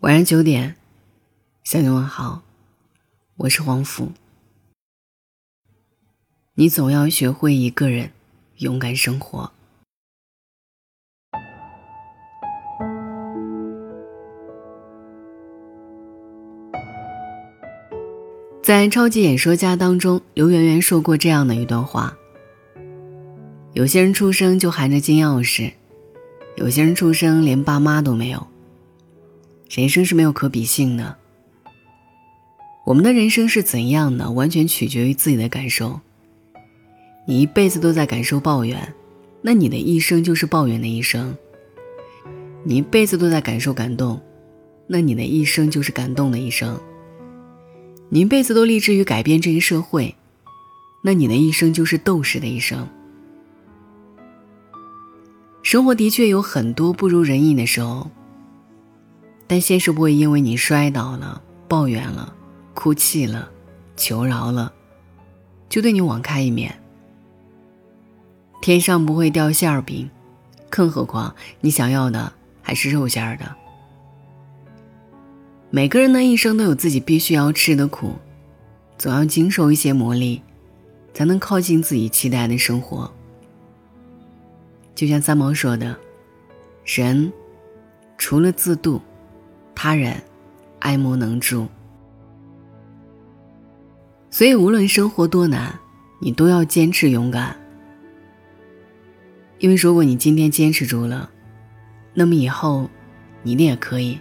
晚上九点，向你问好，我是黄甫。你总要学会一个人勇敢生活。在《超级演说家》当中，刘媛媛说过这样的一段话：有些人出生就含着金钥匙，有些人出生连爸妈都没有。人生是没有可比性的。我们的人生是怎样的，完全取决于自己的感受。你一辈子都在感受抱怨，那你的一生就是抱怨的一生；你一辈子都在感受感动，那你的一生就是感动的一生；你一辈子都立志于改变这个社会，那你的一生就是斗士的一生。生活的确有很多不如人意的时候。但现实不会因为你摔倒了、抱怨了、哭泣了、求饶了，就对你网开一面。天上不会掉馅儿饼，更何况你想要的还是肉馅儿的。每个人的一生都有自己必须要吃的苦，总要经受一些磨砺，才能靠近自己期待的生活。就像三毛说的：“人除了自渡。”他人，爱莫能助。所以，无论生活多难，你都要坚持勇敢。因为如果你今天坚持住了，那么以后，你的也可以。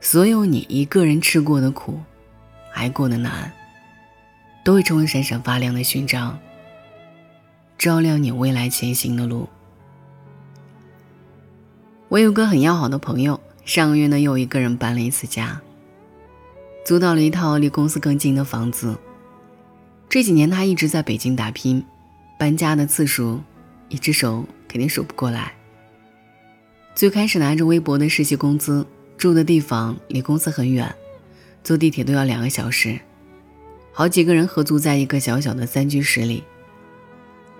所有你一个人吃过的苦，挨过的难，都会成为闪闪发亮的勋章，照亮你未来前行的路。我有个很要好的朋友。上个月呢，又一个人搬了一次家，租到了一套离公司更近的房子。这几年他一直在北京打拼，搬家的次数，一只手肯定数不过来。最开始拿着微薄的实习工资，住的地方离公司很远，坐地铁都要两个小时，好几个人合租在一个小小的三居室里，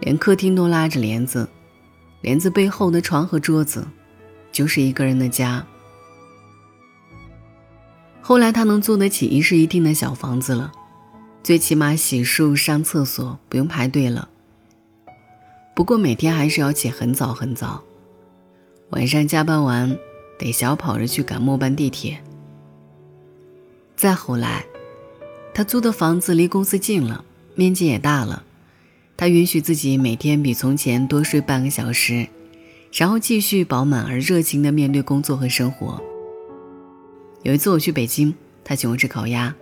连客厅都拉着帘子，帘子背后的床和桌子，就是一个人的家。后来他能租得起一室一厅的小房子了，最起码洗漱、上厕所不用排队了。不过每天还是要起很早很早，晚上加班完得小跑着去赶末班地铁。再后来，他租的房子离公司近了，面积也大了，他允许自己每天比从前多睡半个小时，然后继续饱满而热情地面对工作和生活。有一次我去北京，他请我吃烤鸭。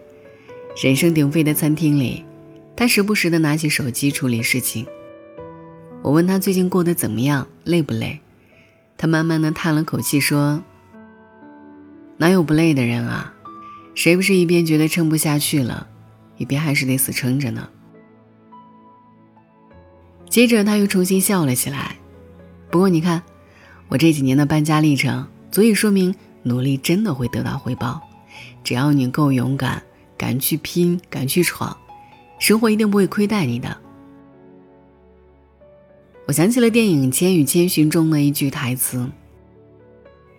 人声鼎沸的餐厅里，他时不时的拿起手机处理事情。我问他最近过得怎么样，累不累？他慢慢的叹了口气说：“哪有不累的人啊？谁不是一边觉得撑不下去了，一边还是得死撑着呢？”接着他又重新笑了起来。不过你看，我这几年的搬家历程，足以说明。努力真的会得到回报，只要你够勇敢，敢去拼，敢去闯，生活一定不会亏待你的。我想起了电影《千与千寻》中的一句台词：“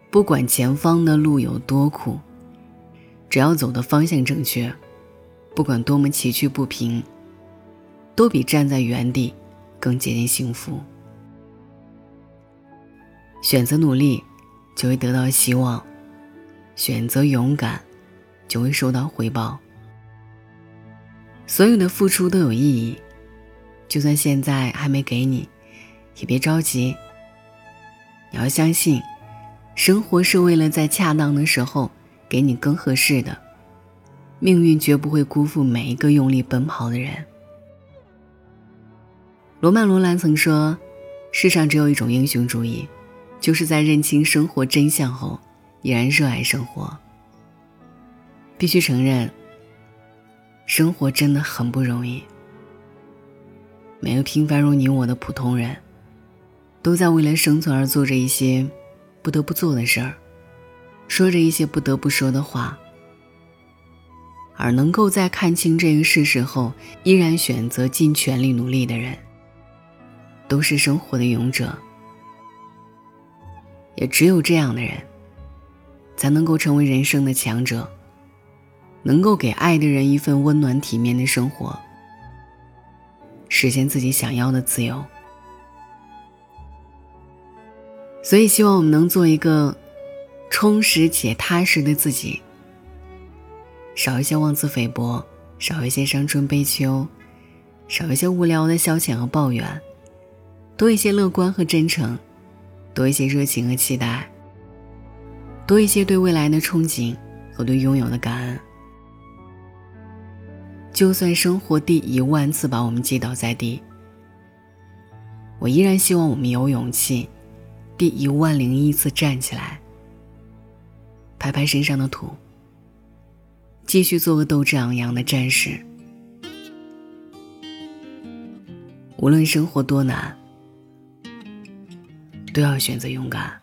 不管前方的路有多苦，只要走的方向正确，不管多么崎岖不平，都比站在原地更接近幸福。”选择努力，就会得到希望。选择勇敢，就会收到回报。所有的付出都有意义，就算现在还没给你，也别着急。你要相信，生活是为了在恰当的时候给你更合适的。命运绝不会辜负每一个用力奔跑的人。罗曼·罗兰曾说：“世上只有一种英雄主义，就是在认清生活真相后。”依然热爱生活。必须承认，生活真的很不容易。每个平凡如你我的普通人，都在为了生存而做着一些不得不做的事儿，说着一些不得不说的话。而能够在看清这个事实后，依然选择尽全力努力的人，都是生活的勇者。也只有这样的人。才能够成为人生的强者，能够给爱的人一份温暖体面的生活，实现自己想要的自由。所以，希望我们能做一个充实且踏实的自己，少一些妄自菲薄，少一些伤春悲秋，少一些无聊的消遣和抱怨，多一些乐观和真诚，多一些热情和期待，多一些对未来的憧憬和对拥有的感恩。就算生活第一万次把我们击倒在地，我依然希望我们有勇气。第一万零一次站起来，拍拍身上的土，继续做个斗志昂扬的战士。无论生活多难，都要选择勇敢。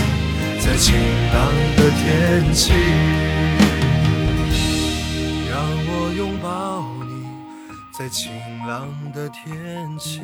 在晴朗的天气，让我拥抱你，在晴朗的天气。